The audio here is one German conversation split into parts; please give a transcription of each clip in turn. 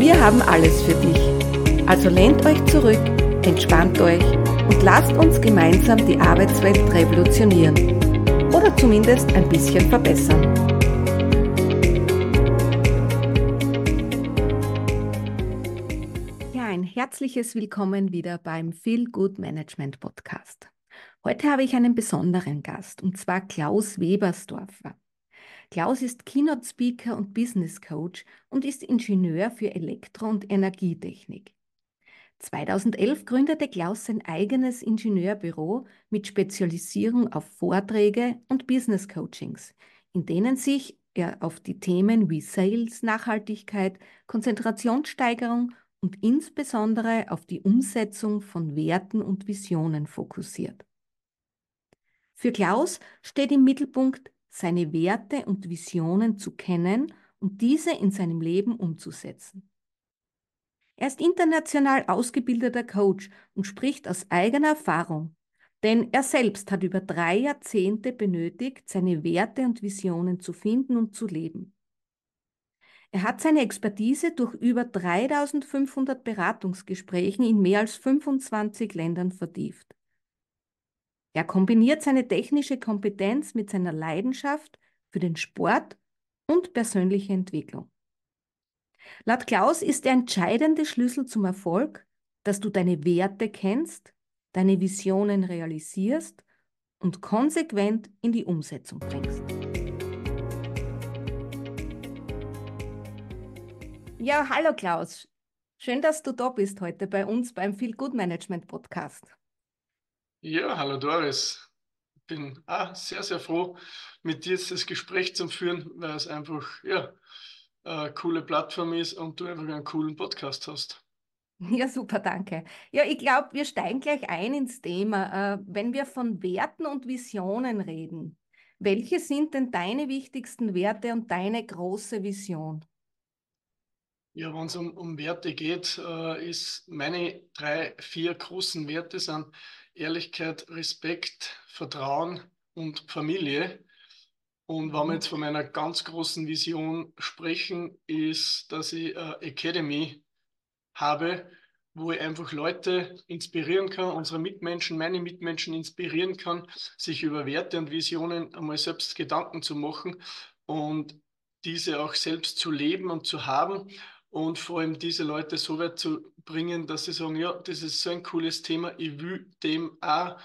Wir haben alles für dich. Also lehnt euch zurück, entspannt euch und lasst uns gemeinsam die Arbeitswelt revolutionieren. Oder zumindest ein bisschen verbessern. Ja, ein herzliches Willkommen wieder beim Feel Good Management Podcast. Heute habe ich einen besonderen Gast, und zwar Klaus Webersdorfer. Klaus ist Keynote Speaker und Business Coach und ist Ingenieur für Elektro- und Energietechnik. 2011 gründete Klaus sein eigenes Ingenieurbüro mit Spezialisierung auf Vorträge und Business Coachings, in denen sich er auf die Themen wie Sales, Nachhaltigkeit, Konzentrationssteigerung und insbesondere auf die Umsetzung von Werten und Visionen fokussiert. Für Klaus steht im Mittelpunkt seine Werte und Visionen zu kennen und diese in seinem Leben umzusetzen. Er ist international ausgebildeter Coach und spricht aus eigener Erfahrung, denn er selbst hat über drei Jahrzehnte benötigt, seine Werte und Visionen zu finden und zu leben. Er hat seine Expertise durch über 3500 Beratungsgesprächen in mehr als 25 Ländern vertieft. Er kombiniert seine technische Kompetenz mit seiner Leidenschaft für den Sport und persönliche Entwicklung. Laut Klaus ist der entscheidende Schlüssel zum Erfolg, dass du deine Werte kennst, deine Visionen realisierst und konsequent in die Umsetzung bringst. Ja, hallo Klaus. Schön, dass du da bist heute bei uns beim Feel Good Management Podcast. Ja, hallo Doris. Ich bin auch sehr, sehr froh, mit dir jetzt das Gespräch zu führen, weil es einfach ja, eine coole Plattform ist und du einfach einen coolen Podcast hast. Ja, super, danke. Ja, ich glaube, wir steigen gleich ein ins Thema. Äh, wenn wir von Werten und Visionen reden, welche sind denn deine wichtigsten Werte und deine große Vision? Ja, wenn es um, um Werte geht, äh, ist meine drei, vier großen Werte sind Ehrlichkeit, Respekt, Vertrauen und Familie. Und wenn wir mhm. jetzt von meiner ganz großen Vision sprechen, ist, dass ich eine Academy habe, wo ich einfach Leute inspirieren kann, unsere Mitmenschen, meine Mitmenschen inspirieren kann, sich über Werte und Visionen einmal selbst Gedanken zu machen und diese auch selbst zu leben und zu haben und vor allem diese Leute so weit zu bringen, dass sie sagen, ja, das ist so ein cooles Thema, ich will dem auch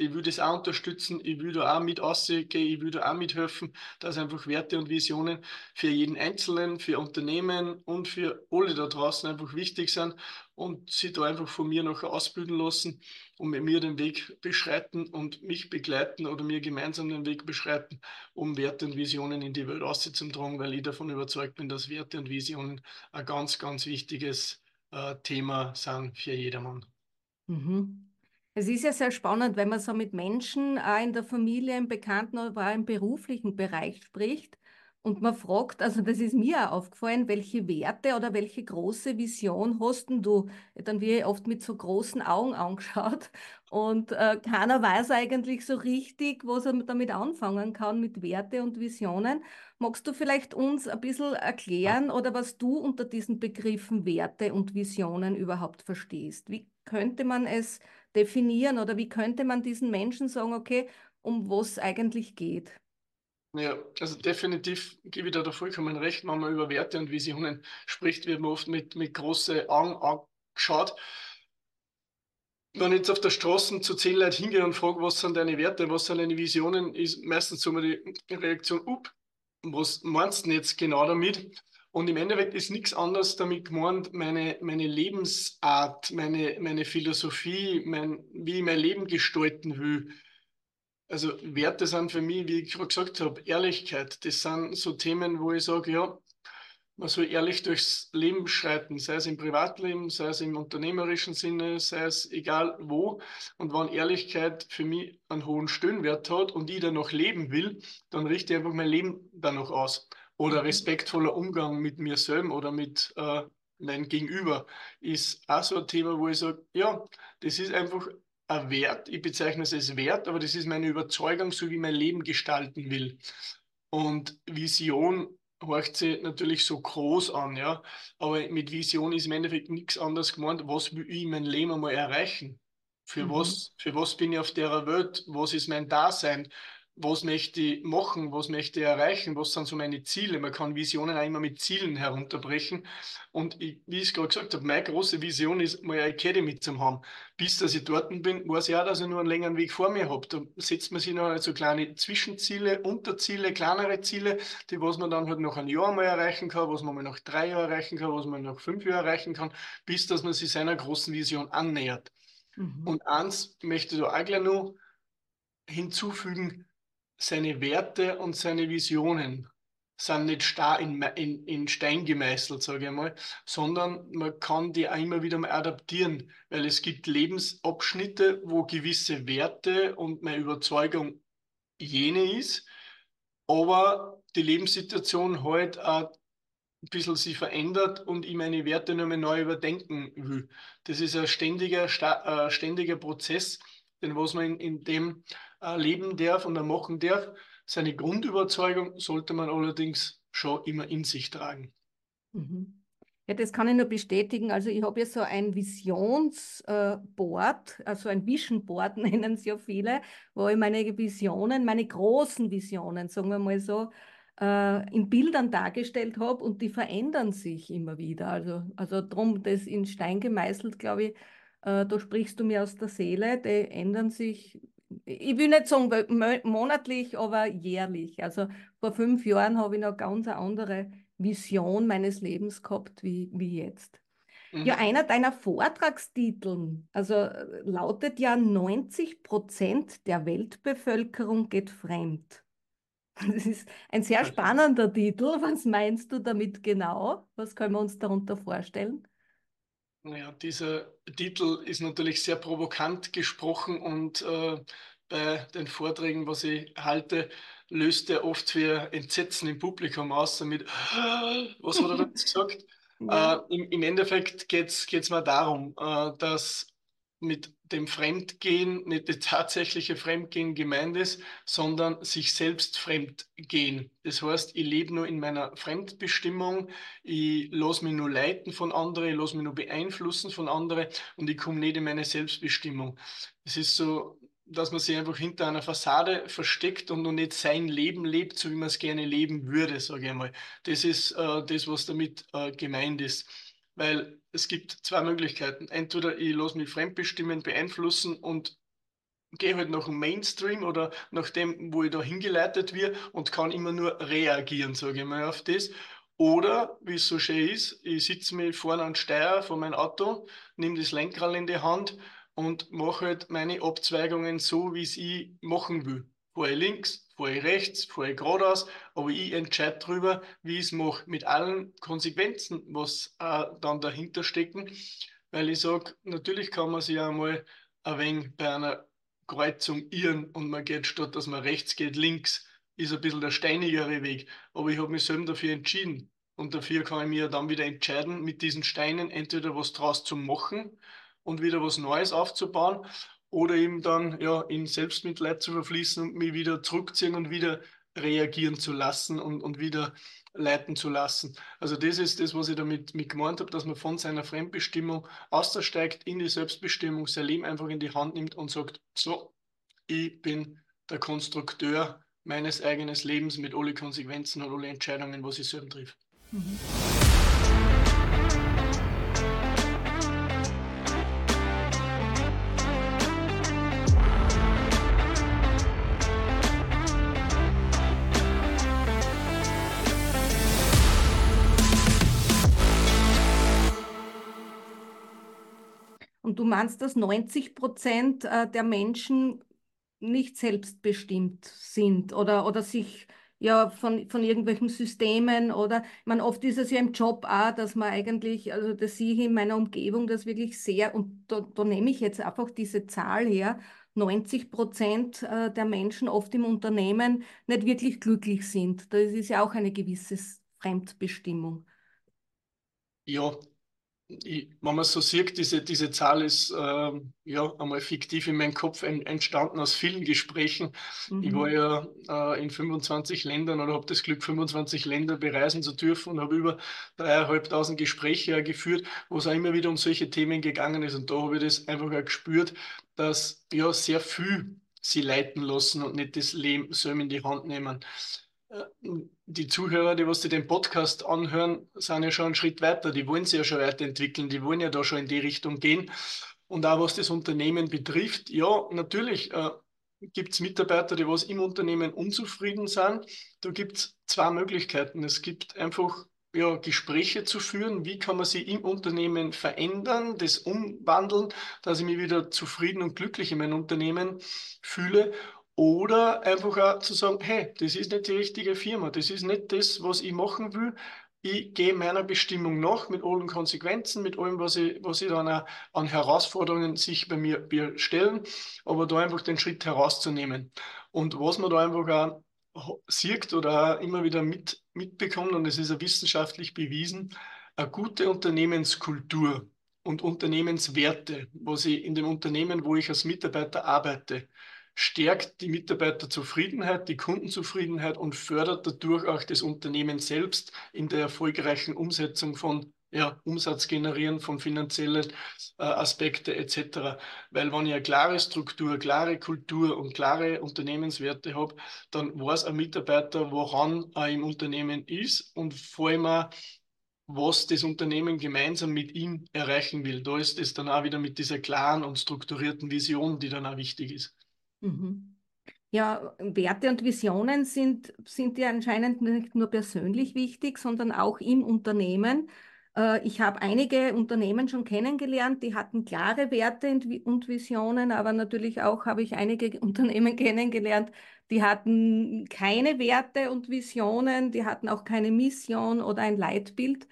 ich will das auch unterstützen, ich will da auch mit aussehen, ich will da auch mithelfen, dass einfach Werte und Visionen für jeden Einzelnen, für Unternehmen und für alle da draußen einfach wichtig sind und sie da einfach von mir noch ausbilden lassen und mit mir den Weg beschreiten und mich begleiten oder mir gemeinsam den Weg beschreiten, um Werte und Visionen in die Welt auszutragen, weil ich davon überzeugt bin, dass Werte und Visionen ein ganz, ganz wichtiges äh, Thema sind für jedermann. Mhm. Es ist ja sehr spannend, wenn man so mit Menschen in der Familie, im Bekannten oder auch im beruflichen Bereich spricht und man fragt, also das ist mir auch aufgefallen, welche Werte oder welche große Vision hast denn du? Dann wird oft mit so großen Augen angeschaut und äh, keiner weiß eigentlich so richtig, was er damit anfangen kann mit Werte und Visionen. Magst du vielleicht uns ein bisschen erklären oder was du unter diesen Begriffen Werte und Visionen überhaupt verstehst? Wie könnte man es definieren oder wie könnte man diesen Menschen sagen, okay, um was es eigentlich geht? Ja, also definitiv gebe ich da, da vollkommen recht, wenn man über Werte und Visionen spricht, wird man oft mit, mit großen Augen angeschaut. Wenn ich jetzt auf der Straße zu zehn Leuten hingehe und frage, was sind deine Werte, was sind deine Visionen, ist meistens so die Reaktion, up, was meinst du denn jetzt genau damit? Und im Endeffekt ist nichts anderes damit gemeint, meine, meine Lebensart, meine, meine Philosophie, mein, wie ich mein Leben gestalten will. Also Werte sind für mich, wie ich gerade gesagt habe, Ehrlichkeit. Das sind so Themen, wo ich sage, ja, man soll ehrlich durchs Leben schreiten, sei es im Privatleben, sei es im unternehmerischen Sinne, sei es egal wo. Und wenn Ehrlichkeit für mich einen hohen Stöhnwert hat und ich da noch leben will, dann richte ich einfach mein Leben danach aus. Oder respektvoller Umgang mit mir selbst oder mit äh, meinem Gegenüber ist auch so ein Thema, wo ich sage, ja, das ist einfach ein Wert. Ich bezeichne es als Wert, aber das ist meine Überzeugung, so wie ich mein Leben gestalten will. Und Vision horcht sich natürlich so groß an, ja. Aber mit Vision ist im Endeffekt nichts anderes gemeint. Was will ich in meinem Leben einmal erreichen? Für mhm. was, für was bin ich auf der Welt? Was ist mein Dasein? Was möchte ich machen, was möchte ich erreichen, was sind so meine Ziele. Man kann Visionen auch immer mit Zielen herunterbrechen. Und ich, wie ich es gerade gesagt habe, meine große Vision ist, mal eine Academy zu haben. Bis dass ich dort bin, weiß ich auch, dass ich nur einen längeren Weg vor mir habe. Da setzt man sich noch so kleine Zwischenziele, Unterziele, kleinere Ziele, die was man dann halt noch ein Jahr mal erreichen kann, was man mal nach drei Jahren erreichen kann, was man nach fünf Jahren erreichen kann, bis dass man sich seiner großen Vision annähert. Mhm. Und eins möchte ich da auch gleich noch hinzufügen, seine Werte und seine Visionen sind nicht starr in, in, in Stein gemeißelt, sage ich mal, sondern man kann die auch immer wieder mal adaptieren, weil es gibt Lebensabschnitte, wo gewisse Werte und meine Überzeugung jene ist, aber die Lebenssituation halt auch ein bisschen sich verändert und ich meine Werte nochmal neu überdenken will. Das ist ein ständiger, äh, ständiger Prozess, den was man in, in dem leben darf und er machen darf. Seine Grundüberzeugung sollte man allerdings schon immer in sich tragen. Mhm. Ja, das kann ich nur bestätigen. Also ich habe ja so ein Visionsboard, also ein Vision Board nennen es ja viele, wo ich meine Visionen, meine großen Visionen, sagen wir mal so, äh, in Bildern dargestellt habe und die verändern sich immer wieder. Also, also darum, das in Stein gemeißelt, glaube ich, äh, da sprichst du mir aus der Seele, die ändern sich ich will nicht sagen monatlich, aber jährlich. Also vor fünf Jahren habe ich noch ganz eine andere Vision meines Lebens gehabt wie, wie jetzt. Mhm. Ja, einer deiner Vortragstiteln, also äh, lautet ja 90 Prozent der Weltbevölkerung geht fremd. Das ist ein sehr spannender Titel. Was meinst du damit genau? Was können wir uns darunter vorstellen? Ja, dieser Titel ist natürlich sehr provokant gesprochen und äh, bei den Vorträgen, was ich halte, löst er oft für Entsetzen im Publikum aus, damit, was hat er da gesagt? Ja. Äh, im, im, Endeffekt geht es mir darum, äh, dass mit dem Fremdgehen nicht das tatsächliche Fremdgehen gemeint ist, sondern sich selbst fremdgehen. Das heißt, ich lebe nur in meiner Fremdbestimmung, ich lasse mich nur leiten von anderen, ich lasse mich nur beeinflussen von anderen und ich komme nicht in meine Selbstbestimmung. Es ist so, dass man sich einfach hinter einer Fassade versteckt und noch nicht sein Leben lebt, so wie man es gerne leben würde, sage ich mal. Das ist äh, das, was damit äh, gemeint ist. Weil es gibt zwei Möglichkeiten. Entweder ich lasse mich fremdbestimmen, beeinflussen und gehe halt nach dem Mainstream oder nach dem, wo ich da hingeleitet wird und kann immer nur reagieren, sage ich mal, auf das. Oder, wie es so schön ist, ich sitze mir vorne an Steuer von meinem Auto, nehme das Lenkrad in die Hand und mache halt meine Abzweigungen so, wie es ich machen will. Fahre ich links, fahre ich rechts, fahre ich geradeaus, aber ich entscheide darüber, wie ich es mache, mit allen Konsequenzen, was äh, dann dahinter stecken. Weil ich sage, natürlich kann man sich einmal ein wenig bei einer Kreuzung irren und man geht statt, dass man rechts geht, links, ist ein bisschen der steinigere Weg. Aber ich habe mich selbst dafür entschieden. Und dafür kann ich mir dann wieder entscheiden, mit diesen Steinen entweder was draus zu machen und wieder was Neues aufzubauen oder eben dann ja, in Selbstmitleid zu verfließen und mich wieder zurückziehen und wieder reagieren zu lassen und, und wieder leiten zu lassen. Also das ist das, was ich damit mit gemeint habe, dass man von seiner Fremdbestimmung aussteigt in die Selbstbestimmung, sein Leben einfach in die Hand nimmt und sagt, so, ich bin der Konstrukteur meines eigenen Lebens mit alle Konsequenzen und alle Entscheidungen, was ich selbst trifft. Mhm. Du meinst, dass 90 Prozent äh, der Menschen nicht selbstbestimmt sind oder, oder sich ja von, von irgendwelchen Systemen oder, ich meine, oft ist es ja im Job auch, dass man eigentlich, also das sehe ich in meiner Umgebung, das wirklich sehr, und da, da nehme ich jetzt einfach diese Zahl her, 90 Prozent äh, der Menschen oft im Unternehmen nicht wirklich glücklich sind. Das ist ja auch eine gewisse Fremdbestimmung. Ja, ich, wenn man so sieht, diese, diese Zahl ist äh, ja einmal fiktiv in meinem Kopf entstanden aus vielen Gesprächen. Mhm. Ich war ja äh, in 25 Ländern oder habe das Glück, 25 Länder bereisen zu dürfen und habe über dreieinhalbtausend Gespräche geführt, wo es auch immer wieder um solche Themen gegangen ist. Und da habe ich das einfach auch gespürt, dass ja sehr viel sie leiten lassen und nicht das Leben selber in die Hand nehmen die Zuhörer, die was die den Podcast anhören, sind ja schon einen Schritt weiter. Die wollen sich ja schon weiterentwickeln, die wollen ja da schon in die Richtung gehen. Und auch was das Unternehmen betrifft, ja, natürlich äh, gibt es Mitarbeiter, die was im Unternehmen unzufrieden sind. Da gibt es zwei Möglichkeiten. Es gibt einfach ja, Gespräche zu führen, wie kann man sie im Unternehmen verändern, das umwandeln, dass ich mich wieder zufrieden und glücklich in meinem Unternehmen fühle. Oder einfach auch zu sagen, hey, das ist nicht die richtige Firma, das ist nicht das, was ich machen will. Ich gehe meiner Bestimmung nach mit allen Konsequenzen, mit allem, was ich, was ich dann auch an Herausforderungen sich bei mir stellen, aber da einfach den Schritt herauszunehmen. Und was man da einfach auch sieht oder auch immer wieder mit, mitbekommt, und es ist ja wissenschaftlich bewiesen, eine gute Unternehmenskultur und Unternehmenswerte, was ich in dem Unternehmen, wo ich als Mitarbeiter arbeite, stärkt die Mitarbeiterzufriedenheit, die Kundenzufriedenheit und fördert dadurch auch das Unternehmen selbst in der erfolgreichen Umsetzung von ja, Umsatz generieren, von finanziellen äh, Aspekte etc. Weil wenn ich eine klare Struktur, klare Kultur und klare Unternehmenswerte habe, dann weiß ein Mitarbeiter, woran er im Unternehmen ist und vor allem auch, was das Unternehmen gemeinsam mit ihm erreichen will. Da ist es dann auch wieder mit dieser klaren und strukturierten Vision, die dann auch wichtig ist. Mhm. Ja, Werte und Visionen sind, sind dir anscheinend nicht nur persönlich wichtig, sondern auch im Unternehmen. Äh, ich habe einige Unternehmen schon kennengelernt, die hatten klare Werte und Visionen, aber natürlich auch habe ich einige Unternehmen kennengelernt, die hatten keine Werte und Visionen, die hatten auch keine Mission oder ein Leitbild.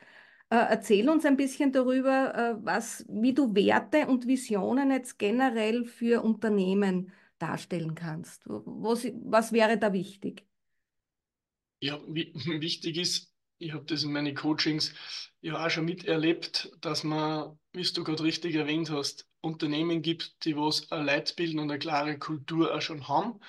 Äh, erzähl uns ein bisschen darüber, äh, was, wie du Werte und Visionen jetzt generell für Unternehmen darstellen kannst? Was, was wäre da wichtig? Ja, wichtig ist, ich habe das in meinen Coachings ja auch schon miterlebt, dass man, wie du gerade richtig erwähnt hast, Unternehmen gibt, die was ein Leitbild und eine klare Kultur auch schon haben.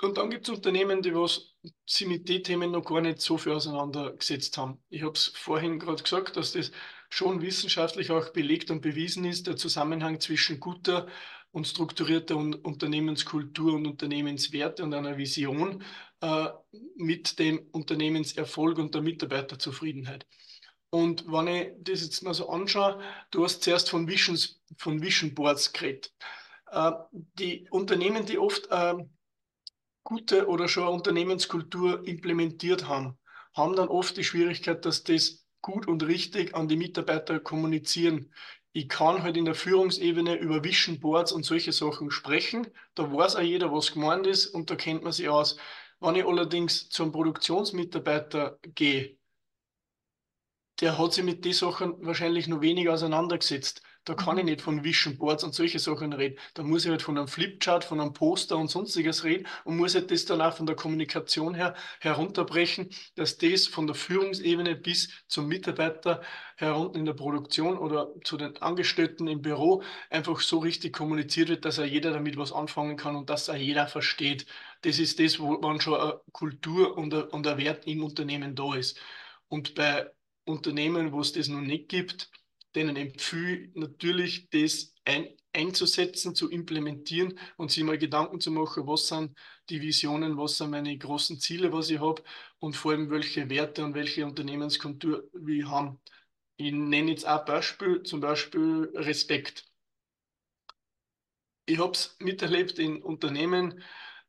Und dann gibt es Unternehmen, die was sie mit den Themen noch gar nicht so viel auseinandergesetzt haben. Ich habe es vorhin gerade gesagt, dass das schon wissenschaftlich auch belegt und bewiesen ist, der Zusammenhang zwischen guter und strukturierter Unternehmenskultur und Unternehmenswerte und einer Vision äh, mit dem Unternehmenserfolg und der Mitarbeiterzufriedenheit. Und wenn ich das jetzt mal so anschaue, du hast zuerst von, Visions, von Vision Boards geredet. Äh, die Unternehmen, die oft äh, gute oder schon eine Unternehmenskultur implementiert haben, haben dann oft die Schwierigkeit, dass das gut und richtig an die Mitarbeiter kommunizieren ich kann halt in der Führungsebene über Vision Boards und solche Sachen sprechen. Da weiß auch jeder, was gemeint ist und da kennt man sich aus. Wenn ich allerdings zum Produktionsmitarbeiter gehe, der hat sich mit den Sachen wahrscheinlich noch wenig auseinandergesetzt. Da kann ich mhm. nicht von Vision Boards und solche Sachen reden. Da muss ich halt von einem Flipchart, von einem Poster und sonstiges reden und muss halt das dann auch von der Kommunikation her herunterbrechen, dass das von der Führungsebene bis zum Mitarbeiter herunten in der Produktion oder zu den Angestellten im Büro einfach so richtig kommuniziert wird, dass auch jeder damit was anfangen kann und dass auch jeder versteht. Das ist das, wo man schon eine Kultur und ein, und ein Wert im Unternehmen da ist. Und bei Unternehmen, wo es das noch nicht gibt, denen empfehle natürlich, das ein, einzusetzen, zu implementieren und sich mal Gedanken zu machen, was sind die Visionen, was sind meine großen Ziele, was ich habe und vor allem welche Werte und welche Unternehmenskultur wir haben. Ich nenne jetzt ein Beispiel, zum Beispiel Respekt. Ich habe es miterlebt in Unternehmen,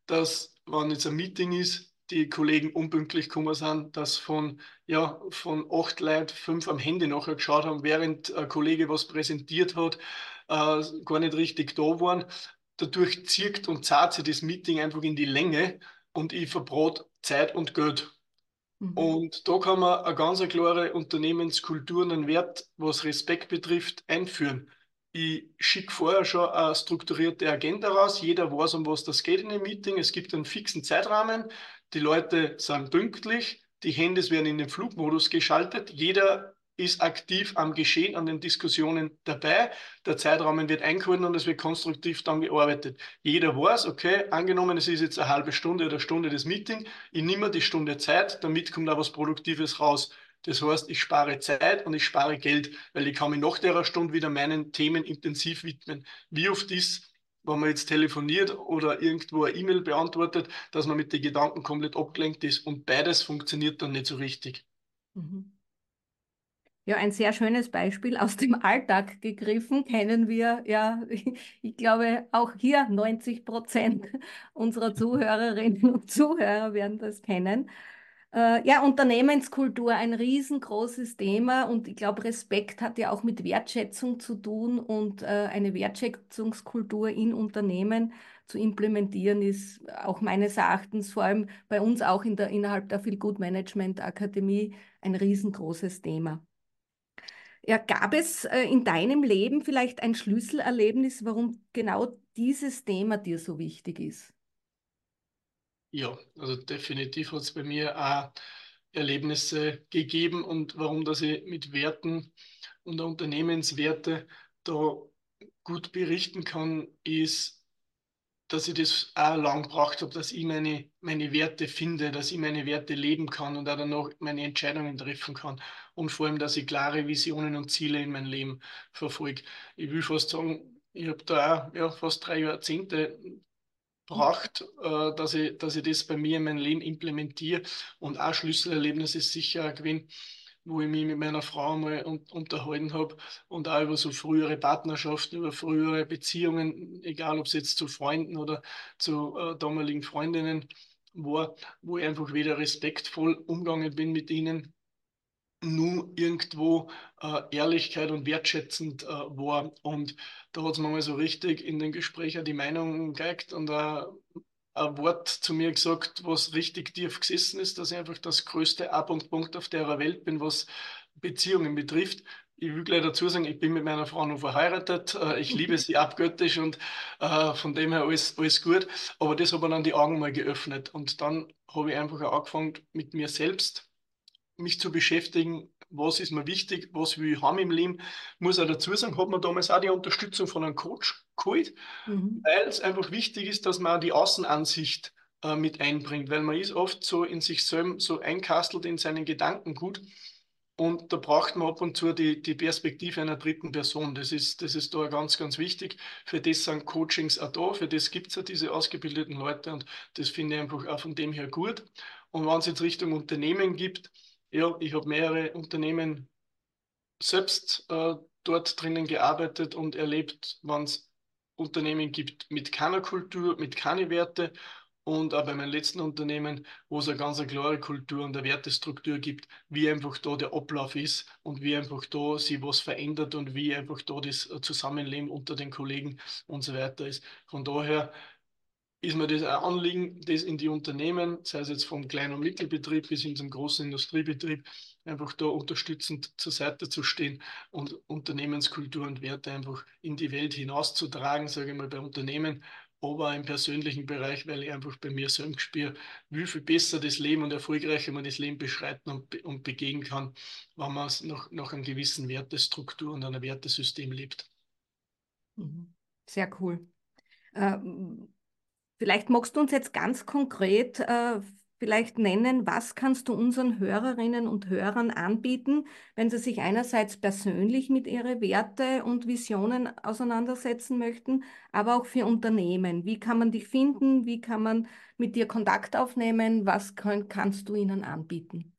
dass, wenn jetzt ein Meeting ist, die Kollegen unpünktlich gekommen sind, dass von, ja, von acht Leuten fünf am Handy nachher geschaut haben, während ein Kollege was präsentiert hat, äh, gar nicht richtig da waren. Dadurch zirkt und zahlt sich das Meeting einfach in die Länge und ich verbrot Zeit und Geld. Mhm. Und da kann man eine ganz klare Unternehmenskultur und einen Wert, was Respekt betrifft, einführen. Ich schicke vorher schon eine strukturierte Agenda raus. Jeder weiß, um was das geht in dem Meeting. Es gibt einen fixen Zeitrahmen. Die Leute sind pünktlich. Die Handys werden in den Flugmodus geschaltet. Jeder ist aktiv am Geschehen, an den Diskussionen dabei. Der Zeitrahmen wird eingehalten und es wird konstruktiv dann gearbeitet. Jeder weiß, okay, angenommen, es ist jetzt eine halbe Stunde oder Stunde des Meeting, ich nehme die Stunde Zeit, damit kommt auch was Produktives raus. Das heißt, ich spare Zeit und ich spare Geld, weil ich kann mich nach der Stunde wieder meinen Themen intensiv widmen. Wie oft ist, wenn man jetzt telefoniert oder irgendwo eine E-Mail beantwortet, dass man mit den Gedanken komplett abgelenkt ist und beides funktioniert dann nicht so richtig. Mhm. Ja, ein sehr schönes Beispiel aus dem Alltag gegriffen, kennen wir ja, ich glaube, auch hier 90 Prozent unserer Zuhörerinnen und Zuhörer werden das kennen. Äh, ja, Unternehmenskultur, ein riesengroßes Thema und ich glaube, Respekt hat ja auch mit Wertschätzung zu tun und äh, eine Wertschätzungskultur in Unternehmen zu implementieren ist auch meines Erachtens vor allem bei uns auch in der, innerhalb der Feel Good Management Akademie ein riesengroßes Thema. Ja, gab es äh, in deinem Leben vielleicht ein Schlüsselerlebnis, warum genau dieses Thema dir so wichtig ist? Ja, also definitiv hat es bei mir auch Erlebnisse gegeben und warum dass ich mit Werten und Unternehmenswerte da gut berichten kann, ist, dass ich das auch lang gebraucht habe, dass ich meine, meine Werte finde, dass ich meine Werte leben kann und auch danach meine Entscheidungen treffen kann. Und vor allem, dass ich klare Visionen und Ziele in mein Leben verfolge. Ich will fast sagen, ich habe da auch ja, fast drei Jahrzehnte gebracht, äh, dass, ich, dass ich das bei mir in mein Leben implementiere. Und auch Schlüsselerlebnis ist sicher ein Gewinn wo ich mich mit meiner Frau mal un unterhalten habe und auch über so frühere Partnerschaften, über frühere Beziehungen, egal ob es jetzt zu Freunden oder zu äh, damaligen Freundinnen war, wo ich einfach wieder respektvoll umgegangen bin mit ihnen, nur irgendwo äh, Ehrlichkeit und wertschätzend äh, war. Und da hat es mir mal so richtig in den Gesprächen die Meinung geigt und äh, ein Wort zu mir gesagt, was richtig tief gesessen ist, dass ich einfach das größte Ab und Punkt auf der Welt bin, was Beziehungen betrifft. Ich will gleich dazu sagen, ich bin mit meiner Frau noch verheiratet. Äh, ich liebe sie abgöttisch und äh, von dem her alles, alles gut. Aber das hat mir dann die Augen mal geöffnet. Und dann habe ich einfach auch angefangen, mit mir selbst mich zu beschäftigen, was ist mir wichtig, was will ich haben im Leben. Muss auch dazu sagen, hat man damals auch die Unterstützung von einem Coach geholt, mhm. weil es einfach wichtig ist, dass man die Außenansicht äh, mit einbringt, weil man ist oft so in sich selbst so einkastelt in seinen Gedanken gut. Und da braucht man ab und zu die, die Perspektive einer dritten Person. Das ist, das ist da ganz, ganz wichtig. Für das sind Coachings auch da, für das gibt es ja diese ausgebildeten Leute und das finde ich einfach auch von dem her gut. Und wenn es jetzt Richtung Unternehmen gibt, ja, ich habe mehrere Unternehmen selbst äh, dort drinnen gearbeitet und erlebt, wann es Unternehmen gibt mit keiner Kultur, mit keine Werte und auch bei meinem letzten Unternehmen, wo es eine ganz klare Kultur und eine Wertestruktur gibt, wie einfach da der Ablauf ist und wie einfach da sich was verändert und wie einfach da das Zusammenleben unter den Kollegen und so weiter ist. Von daher ist mir das ein Anliegen, das in die Unternehmen, sei es jetzt vom kleinen und Mittelbetrieb bis hin zum großen Industriebetrieb, einfach da unterstützend zur Seite zu stehen und Unternehmenskultur und Werte einfach in die Welt hinauszutragen, sage ich mal, bei Unternehmen, aber im persönlichen Bereich, weil ich einfach bei mir selbst spüre, wie viel besser das Leben und erfolgreicher man das Leben beschreiten und, und begehen kann, wenn man es nach, nach einer gewissen Wertestruktur und einem Wertesystem lebt. Mhm. Sehr cool. Ähm Vielleicht magst du uns jetzt ganz konkret äh, vielleicht nennen, was kannst du unseren Hörerinnen und Hörern anbieten, wenn sie sich einerseits persönlich mit ihren Werte und Visionen auseinandersetzen möchten, aber auch für Unternehmen. Wie kann man dich finden? Wie kann man mit dir Kontakt aufnehmen? Was kann, kannst du ihnen anbieten?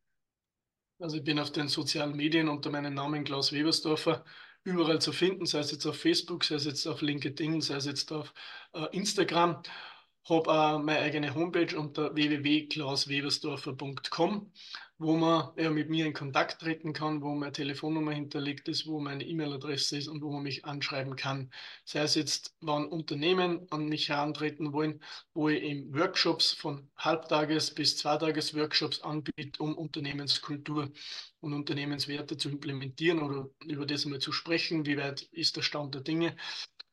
Also ich bin auf den sozialen Medien unter meinem Namen Klaus Webersdorfer überall zu finden, sei es jetzt auf Facebook, sei es jetzt auf LinkedIn, sei es jetzt auf äh, Instagram habe äh, meine eigene Homepage unter www.klauswebersdorfer.com, wo man ja, mit mir in Kontakt treten kann, wo meine Telefonnummer hinterlegt ist, wo meine E-Mail-Adresse ist und wo man mich anschreiben kann. Sei es jetzt, wann Unternehmen an mich herantreten wollen, wo ich eben Workshops von Halbtages- bis Zweitages-Workshops anbiete, um Unternehmenskultur und Unternehmenswerte zu implementieren oder über das einmal zu sprechen, wie weit ist der Stand der Dinge.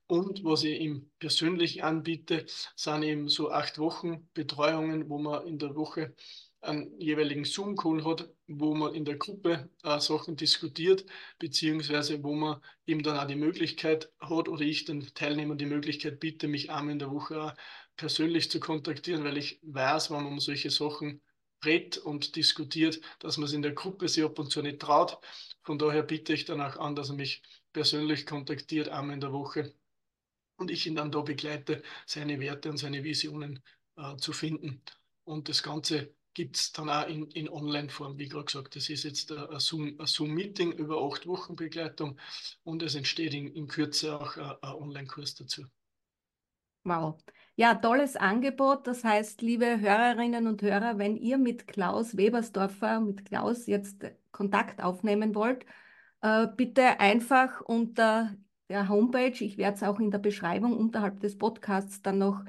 Und was ich ihm persönlich anbiete, sind eben so acht Wochen Betreuungen, wo man in der Woche einen jeweiligen Zoom-Call hat, wo man in der Gruppe äh, Sachen diskutiert, beziehungsweise wo man eben dann auch die Möglichkeit hat oder ich den Teilnehmern die Möglichkeit biete, mich einmal in der Woche auch persönlich zu kontaktieren, weil ich weiß, wenn man um solche Sachen redet und diskutiert, dass man es in der Gruppe sich ab und zu nicht traut. Von daher biete ich dann auch an, dass er mich persönlich kontaktiert, einmal in der Woche und ich ihn dann da begleite, seine Werte und seine Visionen äh, zu finden. Und das Ganze gibt es dann auch in, in Online-Form, wie gerade gesagt. Das ist jetzt ein Zoom-Meeting Zoom über acht Wochen Begleitung und es entsteht in, in Kürze auch ein, ein Online-Kurs dazu. Wow. Ja, tolles Angebot. Das heißt, liebe Hörerinnen und Hörer, wenn ihr mit Klaus Webersdorfer, mit Klaus jetzt Kontakt aufnehmen wollt, äh, bitte einfach unter der Homepage, ich werde es auch in der Beschreibung unterhalb des Podcasts dann noch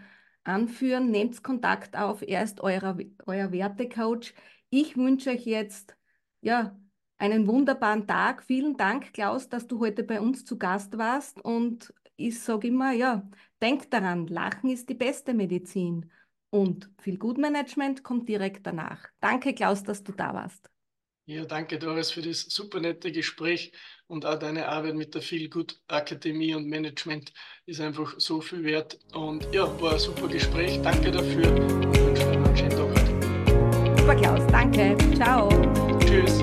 anführen. Nehmt Kontakt auf. Er ist euer, euer Wertecoach. Ich wünsche euch jetzt ja, einen wunderbaren Tag. Vielen Dank, Klaus, dass du heute bei uns zu Gast warst. Und ich sage immer, ja, denkt daran, Lachen ist die beste Medizin. Und viel Gutmanagement kommt direkt danach. Danke, Klaus, dass du da warst. Ja, danke Doris für das super nette Gespräch und auch deine Arbeit mit der Feel Good Akademie und Management ist einfach so viel wert. Und ja, war ein super Gespräch. Danke dafür und wünsche dir einen schönen Tag Super Klaus, danke. Ciao. Tschüss.